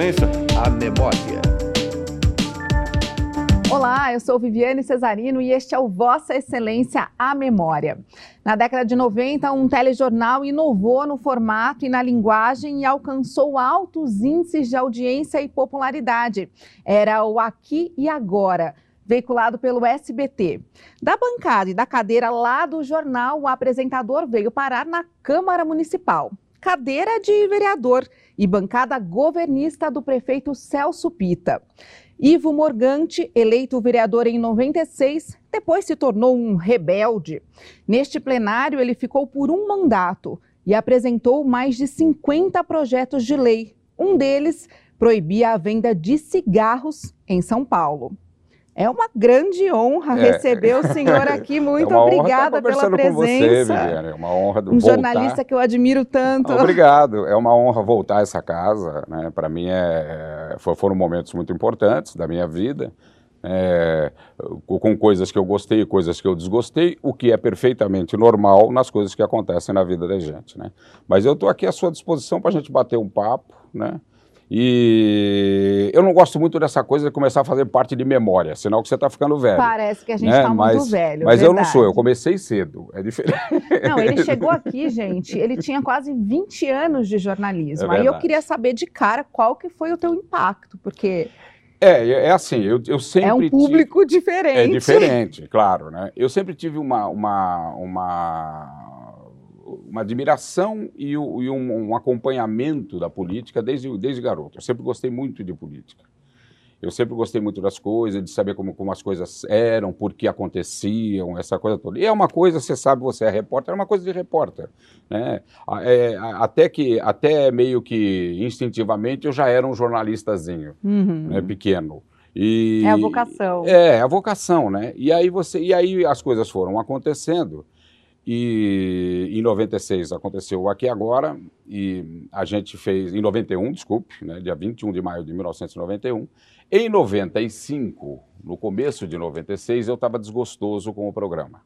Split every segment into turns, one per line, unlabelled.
Excelência, a memória.
Olá, eu sou Viviane Cesarino e este é o Vossa Excelência, a Memória. Na década de 90, um telejornal inovou no formato e na linguagem e alcançou altos índices de audiência e popularidade. Era o Aqui e Agora veiculado pelo SBT. Da bancada e da cadeira lá do jornal, o apresentador veio parar na Câmara Municipal. Cadeira de vereador e bancada governista do prefeito Celso Pita. Ivo Morgante, eleito vereador em 96, depois se tornou um rebelde. Neste plenário, ele ficou por um mandato e apresentou mais de 50 projetos de lei. Um deles proibia a venda de cigarros em São Paulo. É uma grande honra é. receber o senhor aqui. Muito é obrigada pela presença. Com você,
Viviane. É uma honra
um voltar. jornalista que eu admiro tanto.
Obrigado. É uma honra voltar a essa casa. Né? Para mim é, é foram momentos muito importantes da minha vida. É, com coisas que eu gostei e coisas que eu desgostei, o que é perfeitamente normal nas coisas que acontecem na vida da gente. Né? Mas eu estou aqui à sua disposição para a gente bater um papo, né? E eu não gosto muito dessa coisa de começar a fazer parte de memória, sinal que você está ficando velho.
Parece que a gente está né? muito velho.
Mas verdade. eu não sou, eu comecei cedo, é diferente.
Não, ele chegou aqui, gente, ele tinha quase 20 anos de jornalismo. É Aí eu queria saber de cara qual que foi o teu impacto, porque...
É, é, é assim, eu, eu sempre... É
um público
tive...
diferente.
É diferente, claro, né? Eu sempre tive uma, uma, uma uma admiração e, o, e um, um, acompanhamento da política desde, desde garoto. Eu sempre gostei muito de política. Eu sempre gostei muito das coisas, de saber como, como as coisas eram, por que aconteciam, essa coisa toda. E é uma coisa, você sabe, você é repórter, é uma coisa de repórter. Né? É, até que, até meio que instintivamente, eu já era um jornalistazinho, uhum. né, pequeno.
E, é a vocação.
É, a vocação, né? E aí, você, e aí as coisas foram acontecendo. E em 96 aconteceu aqui agora, e a gente fez, em 91, desculpe, né, dia 21 de maio de 1991. Em 95, no começo de 96, eu estava desgostoso com o programa.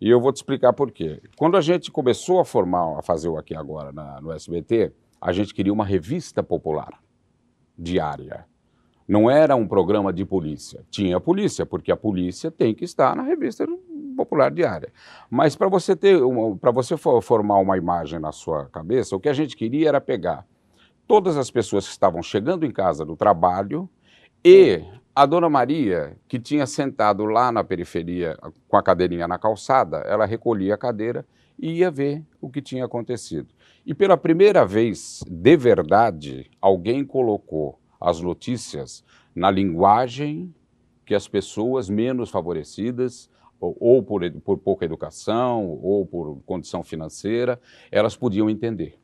E eu vou te explicar por quê. Quando a gente começou a formar, a fazer o Aqui Agora na, no SBT, a gente queria uma revista popular, diária. Não era um programa de polícia. Tinha polícia, porque a polícia tem que estar na revista popular diária. Mas para você ter, para você formar uma imagem na sua cabeça, o que a gente queria era pegar todas as pessoas que estavam chegando em casa do trabalho e a dona Maria, que tinha sentado lá na periferia com a cadeirinha na calçada, ela recolhia a cadeira e ia ver o que tinha acontecido. E pela primeira vez, de verdade, alguém colocou as notícias na linguagem que as pessoas menos favorecidas ou por, por pouca educação, ou por condição financeira, elas podiam entender.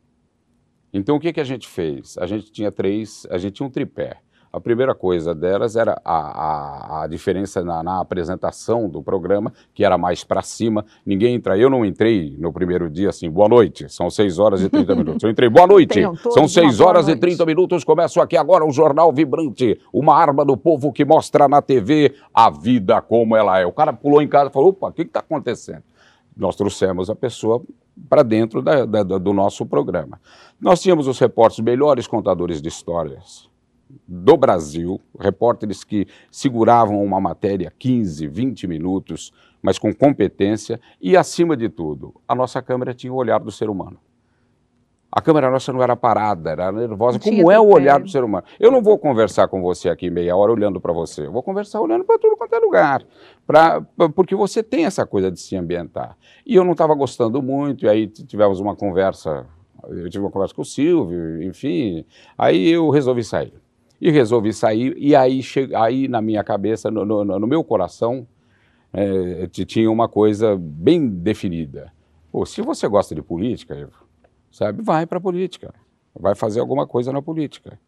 Então, o que, que a gente fez? A gente tinha três, a gente tinha um tripé. A primeira coisa delas era a, a, a diferença na, na, apresentação do programa, que era mais para cima. Ninguém entra. Eu não entrei no primeiro dia assim, boa noite, são 6 horas e 30 minutos. Eu entrei, boa noite, são 6 horas e 30 minutos. Começo aqui agora o Jornal Vibrante, uma arma do povo que mostra na TV a vida como ela é. O cara pulou em casa e falou: opa, o que está acontecendo? Nós trouxemos a pessoa para dentro da, da, do nosso programa. Nós tínhamos os repórteres melhores contadores de histórias do Brasil, repórteres que seguravam uma matéria 15, 20 minutos, mas com competência e, acima de tudo, a nossa câmera tinha o olhar do ser humano. A câmera nossa não era parada, era nervosa, como é o olhar do ser humano. Eu não vou conversar com você aqui meia hora olhando para você, eu vou conversar olhando para tudo quanto é lugar, pra, porque você tem essa coisa de se ambientar. E eu não estava gostando muito, e aí tivemos uma conversa, eu tive uma conversa com o Silvio, enfim, aí eu resolvi sair. E resolvi sair, e aí, che... aí na minha cabeça, no, no, no meu coração, é, tinha uma coisa bem definida. Pô, se você gosta de política, sabe, vai para a política, vai fazer alguma coisa na política.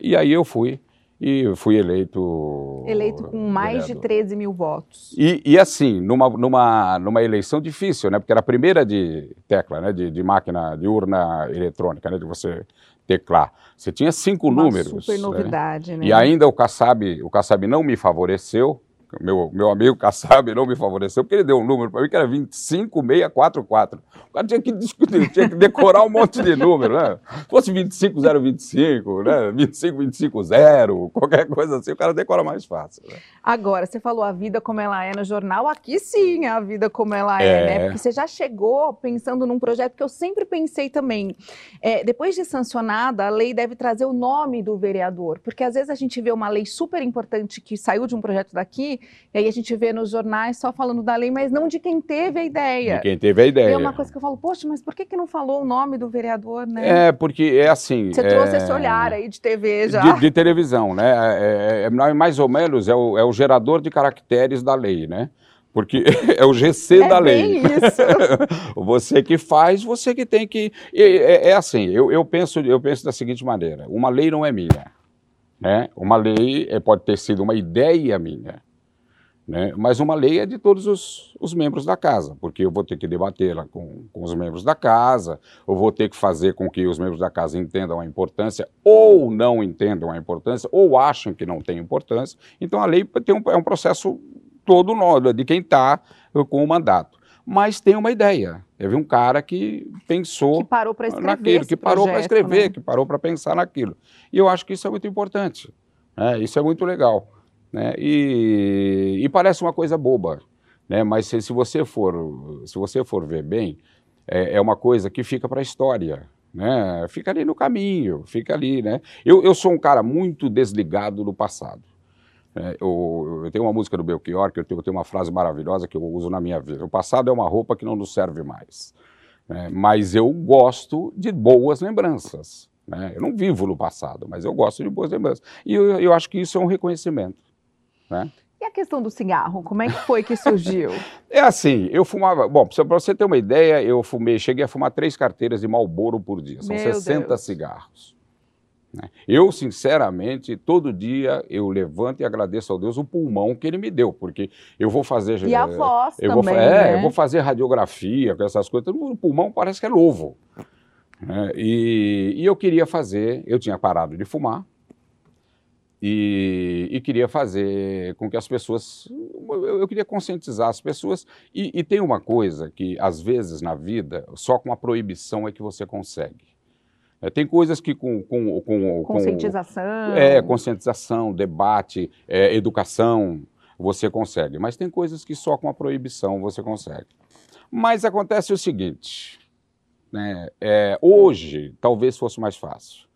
E aí eu fui, e fui eleito.
Eleito com mais vereador. de 13 mil votos.
E, e, assim, numa, numa, numa eleição difícil, né? Porque era a primeira de tecla, né? De, de máquina, de urna eletrônica, né? De você teclar. Você tinha cinco
Uma
números.
Super né? novidade, né? né?
E ainda o Kassab, o Kassab não me favoreceu, meu, meu amigo Kassab não me favoreceu, porque ele deu um número para mim que era 25644. O cara tinha que discutir, tinha que decorar um monte de número, né? Se fosse 25025, né? 25250, qualquer coisa assim, o cara decora mais fácil. Né?
Agora, você falou a vida como ela é no jornal, aqui sim é a vida como ela é, é. né? Porque você já chegou pensando num projeto que eu sempre pensei também. É, depois de sancionada, a lei deve trazer o nome do vereador, porque às vezes a gente vê uma lei super importante que saiu de um projeto daqui, e aí a gente vê nos jornais só falando da lei, mas não de quem teve a ideia.
De quem teve a ideia. E
é uma coisa que eu falo, poxa, mas por que, que não falou o nome do vereador, né?
É, porque é assim.
Você
é...
trouxe esse olhar aí de TV já.
De, de televisão, né? É, é, é, mais ou menos é o, é o gerador de caracteres da lei, né? porque é o GC
é
da lei.
Isso.
você que faz, você que tem que. É, é, assim, eu, eu, penso, eu penso da seguinte maneira: uma lei não é minha. Né? Uma lei é, pode ter sido uma ideia minha. Né? Mas uma lei é de todos os, os membros da casa, porque eu vou ter que debatê-la com, com os membros da casa, eu vou ter que fazer com que os membros da casa entendam a importância, ou não entendam a importância, ou acham que não tem importância. Então a lei tem um, é um processo todo nó, de quem está com o mandato. Mas tem uma ideia. Teve um cara que pensou
que parou para escrever
naquilo, que parou para escrever, né? que parou para pensar naquilo. E eu acho que isso é muito importante. Né? Isso é muito legal. Né? E, e, parece uma coisa boba, né? mas se, se, você for se você for ver bem, é, é uma coisa que fica para a história. Né? Fica ali no caminho, fica ali. Né? Eu, eu sou um cara muito desligado do passado. É, eu, eu, tenho uma música do Belchior que eu tenho, eu tenho, uma frase maravilhosa que eu uso na minha vida. O passado é uma roupa que não nos serve mais. Né? Mas eu gosto de boas lembranças. Né? Eu não vivo no passado, mas eu gosto de boas lembranças. E eu, eu acho que isso é um reconhecimento. Né?
E a questão do cigarro, como é que foi que surgiu?
é assim, eu fumava. Bom, para você ter uma ideia, eu fumei, cheguei a fumar três carteiras de Malboro por dia. São Meu 60 Deus. cigarros. Né? Eu, sinceramente, todo dia eu levanto e agradeço ao Deus o pulmão que ele me deu, porque eu vou fazer.
E a voz
eu
também.
Vou, é, né? eu vou fazer radiografia com essas coisas. O pulmão parece que é novo. Né? E, e, eu queria fazer, eu tinha parado de fumar. E, e queria fazer com que as pessoas. Eu, eu queria conscientizar as pessoas. E, e tem uma coisa que, às vezes, na vida, só com a proibição é que você consegue. É, tem coisas que com, com, com
conscientização,
com, é conscientização, debate, é, educação você consegue, mas tem coisas que só com a proibição você consegue. Mas acontece o seguinte, né, é, hoje talvez fosse mais fácil,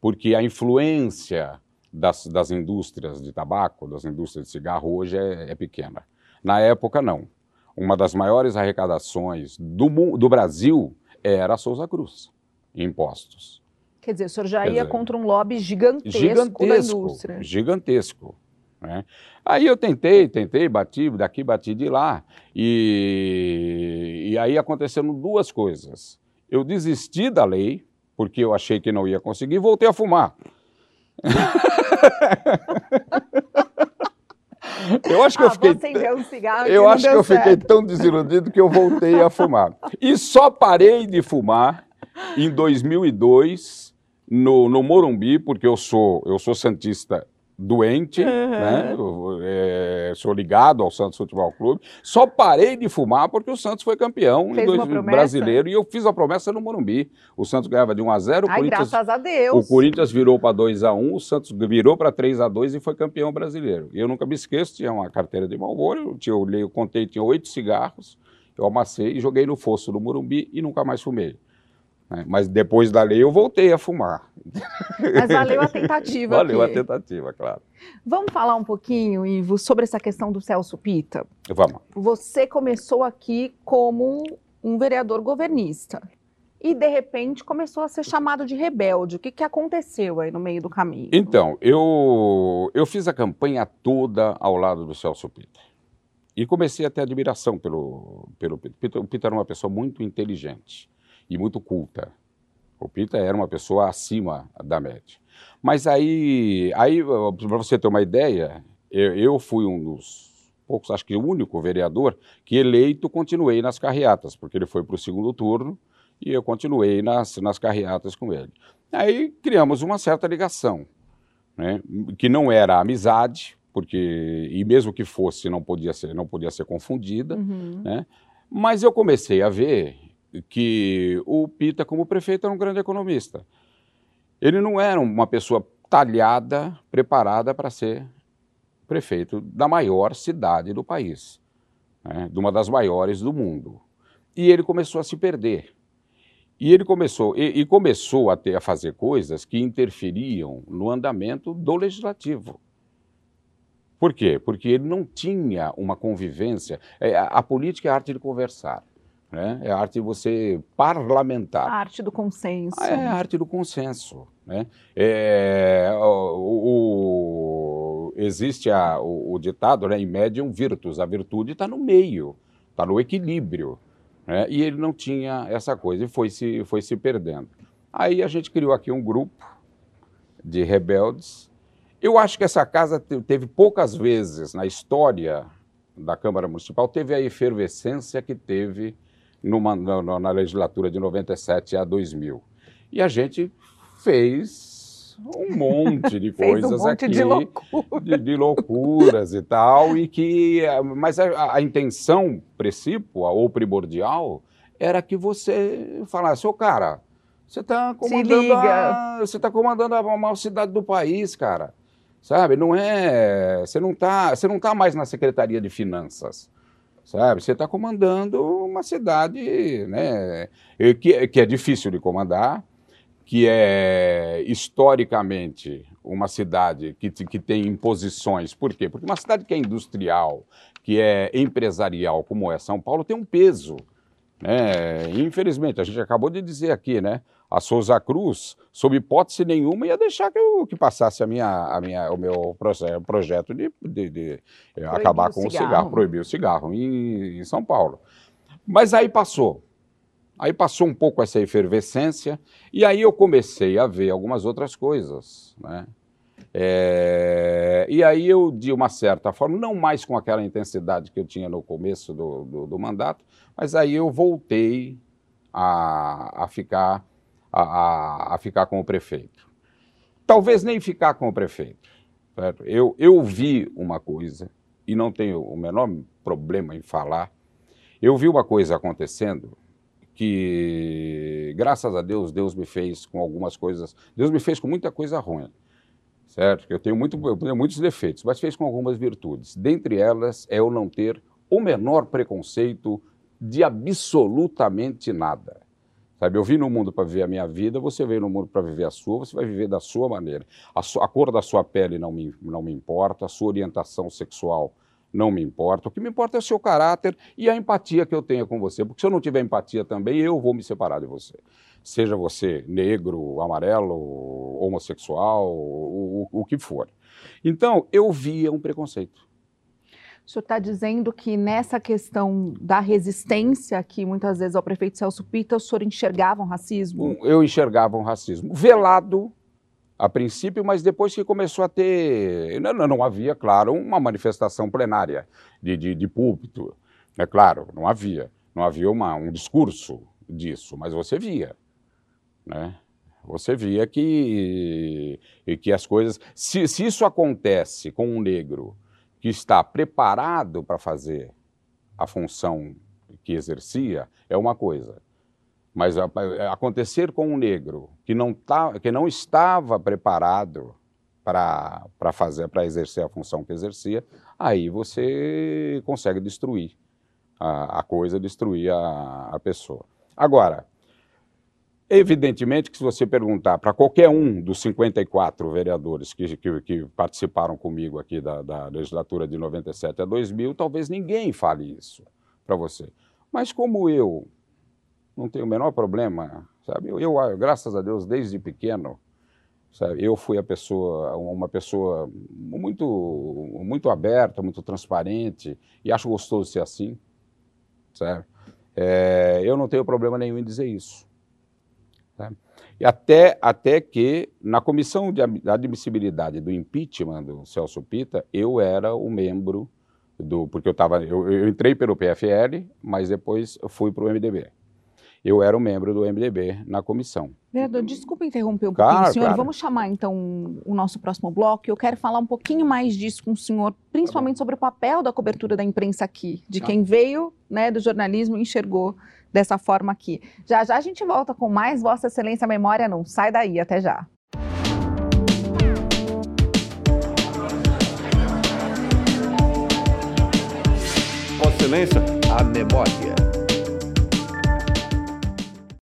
porque a influência das, das indústrias de tabaco, das indústrias de cigarro hoje é, é pequena. Na época não. Uma das maiores arrecadações do, do Brasil era a Souza Cruz impostos.
Quer dizer, o senhor já Quer ia dizer, contra um lobby gigantesco, gigantesco da indústria.
Gigantesco. Né? Aí eu tentei, tentei, bati daqui, bati de lá. E, e aí aconteceram duas coisas. Eu desisti da lei, porque eu achei que não ia conseguir, voltei a fumar. Eu acho que ah, eu fiquei.
Um cigarro
eu acho que eu certo. fiquei tão desiludido que eu voltei a fumar. E só parei de fumar em 2002, no, no Morumbi, porque eu sou, eu sou santista doente, uhum. né? É, sou ligado ao Santos Futebol Clube. Só parei de fumar porque o Santos foi campeão
Fez
em dois, brasileiro e eu fiz a promessa no Morumbi. O Santos ganhava de 1 a 0,
Ai,
Corinthians,
graças a Deus.
O Corinthians virou para 2 a 1, o Santos virou para 3 a 2 e foi campeão brasileiro. E eu nunca me esqueço, tinha uma carteira de Marlboro, eu, eu, eu contei, tinha oito cigarros, eu amassei e joguei no fosso do Morumbi e nunca mais fumei. Né? Mas depois da lei eu voltei a fumar.
Mas valeu a tentativa.
valeu
aqui.
a tentativa, claro.
Vamos falar um pouquinho, Ivo, sobre essa questão do Celso Pita?
Vamos.
Você começou aqui como um vereador governista e de repente começou a ser chamado de rebelde. O que, que aconteceu aí no meio do caminho?
Então, eu, eu fiz a campanha toda ao lado do Celso Pita. E comecei a ter admiração pelo, pelo Pita. O Pita era uma pessoa muito inteligente e muito culta. O Pita era uma pessoa acima da média. Mas aí, aí para você ter uma ideia, eu, eu, fui um dos poucos, acho que o único vereador que eleito continuei nas carreatas, porque ele foi para o segundo turno e eu continuei nas, nas carreatas com ele. Aí criamos uma certa ligação, né, que não era amizade, porque e mesmo que fosse não podia ser não podia ser confundida,
Uhum.
né? Mas eu comecei a ver que o Pita como prefeito era um grande economista. Ele não era uma pessoa talhada, preparada para ser prefeito da maior cidade do país, né? de uma das maiores do mundo. E ele começou a se perder. E ele começou e, e começou a, ter, a fazer coisas que interferiam no andamento do legislativo. Por quê? Porque ele não tinha uma convivência. É, a, a política é a arte de conversar, né? é a arte de você parlamentar.
A arte do consenso.
Ah, É a arte do consenso. Né? É, o, o- existe a- o, o ditado, né, em medium virtus, a virtude está no meio, está no equilíbrio. né? E ele não tinha essa coisa e foi se, foi se perdendo. Aí a gente criou aqui um grupo de rebeldes. Eu acho que essa casa te- teve poucas vezes na história da Câmara Municipal, teve a efervescência que teve numa- na, na- legislatura de 97 a 2000. E a gente fez um monte de
Fez
coisas
um monte
aqui
de loucura.
de, de loucuras e tal, e que, mas a, a intenção precípua ou primordial era que você falasse, ô cara, você está comandando, a, você tá comandando a maior cidade do país, cara, sabe? Não é, você não tá, você não tá mais na Secretaria de Finanças, sabe? Você está comandando uma cidade, né, que, que é difícil de comandar, que é historicamente uma cidade que, que tem imposições. Por quê? Porque uma cidade que é industrial, que é empresarial, como é São Paulo, tem um peso. Né? Infelizmente, a gente acabou de dizer aqui, né? A Souza Cruz, sob hipótese nenhuma, ia deixar que eu que passasse a minha, a minha, o meu projeto de, de- de, eh, acabar
o
com o
cigarro.
cigarro, proibir o cigarro em, em São Paulo. Mas aí passou. Aí passou um pouco essa efervescência, e aí eu comecei a ver algumas outras coisas. Né? É, e aí eu, de uma certa forma, não mais com aquela intensidade que eu tinha no começo do, do, do mandato, mas aí eu voltei a, a, ficar, a, a, a ficar com o prefeito. Talvez nem ficar com o prefeito. certo? Eu, eu vi uma coisa, e não tenho o menor problema em falar, eu vi uma coisa acontecendo que, graças a Deus, Deus me fez com algumas coisas, Deus me fez com muita coisa ruim, certo? Eu tenho, muito, eu tenho muitos defeitos, mas fez com algumas virtudes. Dentre elas é eu não ter o menor preconceito de absolutamente nada. Sabe, eu vim no mundo para viver a minha vida, você veio no mundo para viver a sua, você vai viver da sua maneira. A, su- a cor da sua pele não me, não me importa, a sua orientação sexual não me importa. O que me importa é o seu caráter e a empatia que eu tenho com você. Porque se eu não tiver empatia também, eu vou me separar de você. Seja você negro, amarelo, homossexual, o, o, o que for. Então, eu via um preconceito.
O senhor está dizendo que nessa questão da resistência, que muitas vezes ao prefeito Celso Pita, o senhor enxergava um racismo?
Eu enxergava um racismo velado a princípio, mas depois que começou a ter. Não, não- havia, claro, uma manifestação plenária de, de, de púlpito. É claro, não havia. Não havia uma, um discurso disso, mas você via. Né? Você via que, que as coisas. Se, se isso acontece com um negro que está preparado para fazer a função que exercia, é uma coisa. Mas a- acontecer com um negro que não, tá, que não estava preparado para para fazer, para exercer a função que exercia, aí você consegue destruir a, a coisa, destruir a, a pessoa. Agora, evidentemente que se você perguntar para qualquer um dos 54 vereadores que, que, que participaram comigo aqui da, da legislatura de 97 a 2000, talvez ninguém fale isso para você. Mas como eu não tenho o menor problema, sabe? Eu, eu, graças a Deus, desde pequeno, sabe? Eu fui a pessoa, uma pessoa muito, muito aberta, muito transparente e acho gostoso ser assim, sabe? É, eu não tenho problema nenhum em dizer isso. Sabe? E até, até que, na comissão de ad- admissibilidade do impeachment do Celso Pita, eu era o membro do. Porque eu, tava, eu, eu entrei pelo PFL, mas depois fui para o MDB. eu era um membro do MDB na comissão.
Vereador, desculpa interromper um
Claro,
pouquinho o senhor.
claro.
Vamos chamar então o nosso próximo bloco. Eu quero falar um pouquinho mais disso com o senhor, principalmente sobre o papel da cobertura da imprensa aqui, de
Tá.
quem veio né, do jornalismo e enxergou dessa forma aqui. Já já a gente volta com mais Vossa Excelência Memória, não sai daí, até já.
Vossa Excelência, a memória.